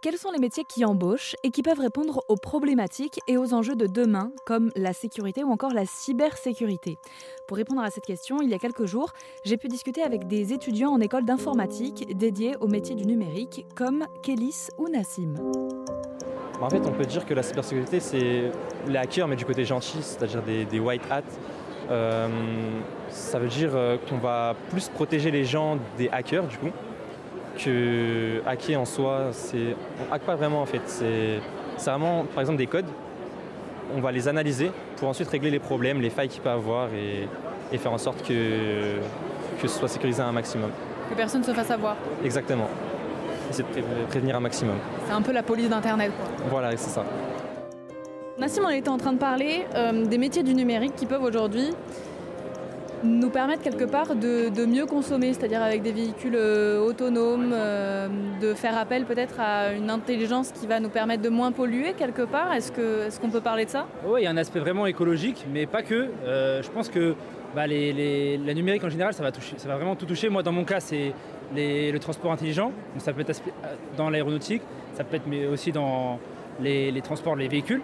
quels sont les métiers qui embauchent et qui peuvent répondre aux problématiques et aux enjeux de demain, comme la sécurité ou encore la cybersécurité? Pour répondre à cette question, il y a quelques jours, j'ai pu discuter avec des étudiants en école d'informatique dédiés aux métiers du numérique, comme Kélis ou Nassim. En fait, on peut dire que la cybersécurité, c'est les hackers, mais du côté gentil, c'est-à-dire des, white hats. Euh, ça veut dire euh, qu'on va plus protéger les gens des hackers, du coup, que hacker en soi, c'est. On hack pas vraiment en fait. C'est vraiment, par exemple, des codes. On va les analyser pour ensuite régler les problèmes, les failles qu'il peut avoir et, faire en sorte que, que ce soit sécurisé un maximum. Que personne ne se fasse avoir. Exactement. C'est de prévenir un maximum. C'est un peu la police d'Internet. Voilà, c'est ça. Nassim, on était en train de parler euh, des métiers du numérique qui peuvent aujourd'hui nous permettre quelque part de, mieux consommer, c'est-à-dire avec des véhicules euh, autonomes, euh, de faire appel peut-être à une intelligence qui va nous permettre de moins polluer quelque part. Est-ce qu'on est peut parler de ça? Oui, il y a un aspect vraiment écologique, mais pas que. Euh, je pense que bah, la numérique en général, ça va, toucher, ça va vraiment tout toucher. Moi, dans mon cas, c'est le transport intelligent. ça peut être dans l'aéronautique, ça peut être mais aussi dans les transports, les véhicules.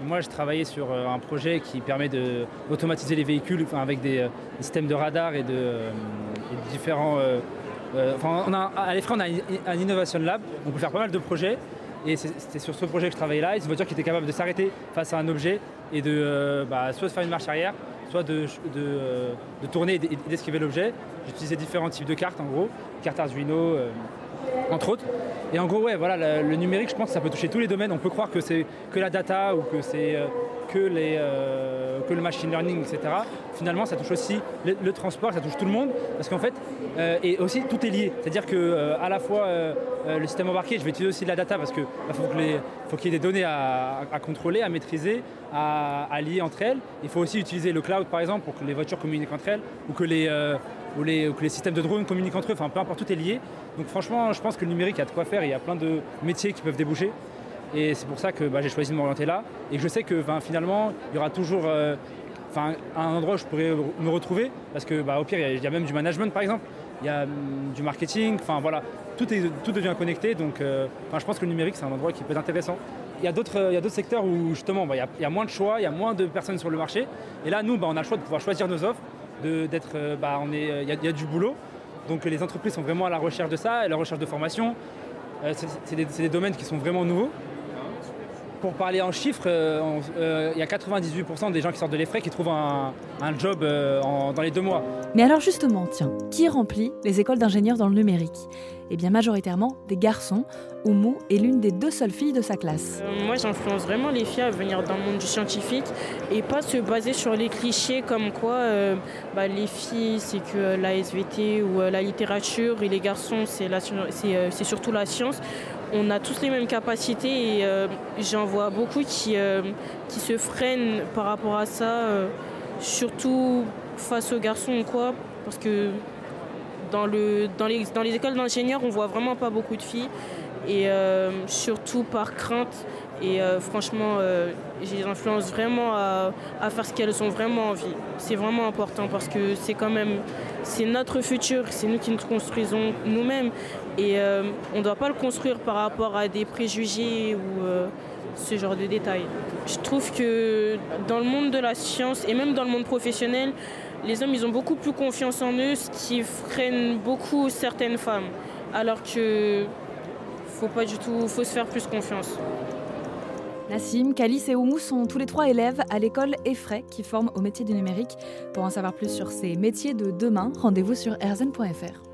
Moi, je travaillais sur euh, un projet qui permet d'automatiser les véhicules avec des, euh, systèmes de radar et de, euh, différents. enfin, on a, à l'EFRA, on a un Innovation Lab, on peut faire pas mal de projets. Et c'était sur ce projet que je travaillais là. C'est une voiture qui était capable de s'arrêter face à un objet et de bah, soit de faire une marche arrière, soit de, de, tourner et d'esquiver l'objet. J'utilisais différents types de cartes en gros, cartes Arduino, entre autres. Et en gros, ouais, voilà, le, numérique, je pense que ça peut toucher tous les domaines. On peut croire que c'est que la data ou que c'est euh, que, les, euh, que le machine learning, etc. Finalement, ça touche aussi le, transport, ça touche tout le monde, parce qu'en fait, euh, et aussi tout est lié. C'est-à-dire que à la fois le système embarqué, je vais utiliser aussi de la data parce qu'il bah, faut qu'il y ait des données à, contrôler, à maîtriser, à, lier entre elles. Il faut aussi utiliser le cloud, par exemple, pour que les voitures communiquent entre elles ou que les ou, les, que les systèmes de drones communiquent entre eux, enfin peu importe, tout est lié. Donc franchement, je pense que le numérique a de quoi faire, il y a plein de métiers qui peuvent déboucher. Et c'est pour ça que bah, j'ai choisi de m'orienter là. Et je sais que finalement, il y aura toujours euh, un endroit où je pourrais me retrouver. Parce que bah, au pire, il y, a même du management par exemple, il y a hum, du marketing, enfin voilà, tout, est, tout devient connecté. Donc euh, je pense que le numérique, c'est un endroit qui peut être intéressant. Il y a d'autres secteurs où justement, bah, il, y a, moins de choix, il y a moins de personnes sur le marché. Et là, nous, on a le choix de pouvoir choisir nos offres d'être, euh, bah, est, il y, a du boulot. Donc les entreprises sont vraiment à la recherche de ça, à la recherche de formation. Euh, c'est des, domaines qui sont vraiment nouveaux. Pour parler en chiffres, euh, il y a 98% des gens qui sortent de l'EFRE qui trouvent un, job dans les deux mois. Mais alors justement, tiens, qui remplit les écoles d'ingénieurs dans le numérique? Et bien majoritairement des garçons. Oumou est l'une des deux seules filles de sa classe. Euh, moi, j'influence vraiment les filles à venir dans le monde du scientifique et pas se baser sur les clichés comme quoi euh, bah, les filles, c'est que la SVT ou euh, la littérature et les garçons, c'est surtout la science. On a tous les mêmes capacités et j'en vois beaucoup qui, qui se freinent par rapport à ça, surtout face aux garçons ou quoi, parce que dans, le, dans, les, écoles d'ingénieurs, on voit vraiment pas beaucoup de filles. Et euh, surtout par crainte. Et euh, franchement, euh, les influence vraiment à, faire ce qu'elles ont vraiment envie. C'est vraiment important parce que c'est quand même c'est notre futur, c'est nous qui nous construisons nous-mêmes. Et on ne doit pas le construire par rapport à des préjugés ou ce genre de détails. Je trouve que dans le monde de la science et même dans le monde professionnel, les hommes, ils ont beaucoup plus confiance en eux, ce qui freine beaucoup certaines femmes. Alors que faut pas du tout, faut se faire plus confiance. Nassim, Calice et Oumou sont tous les trois élèves à l'école EFRAY qui forme au métier du numérique. Pour en savoir plus sur ces métiers de demain, rendez-vous sur erzen.fr.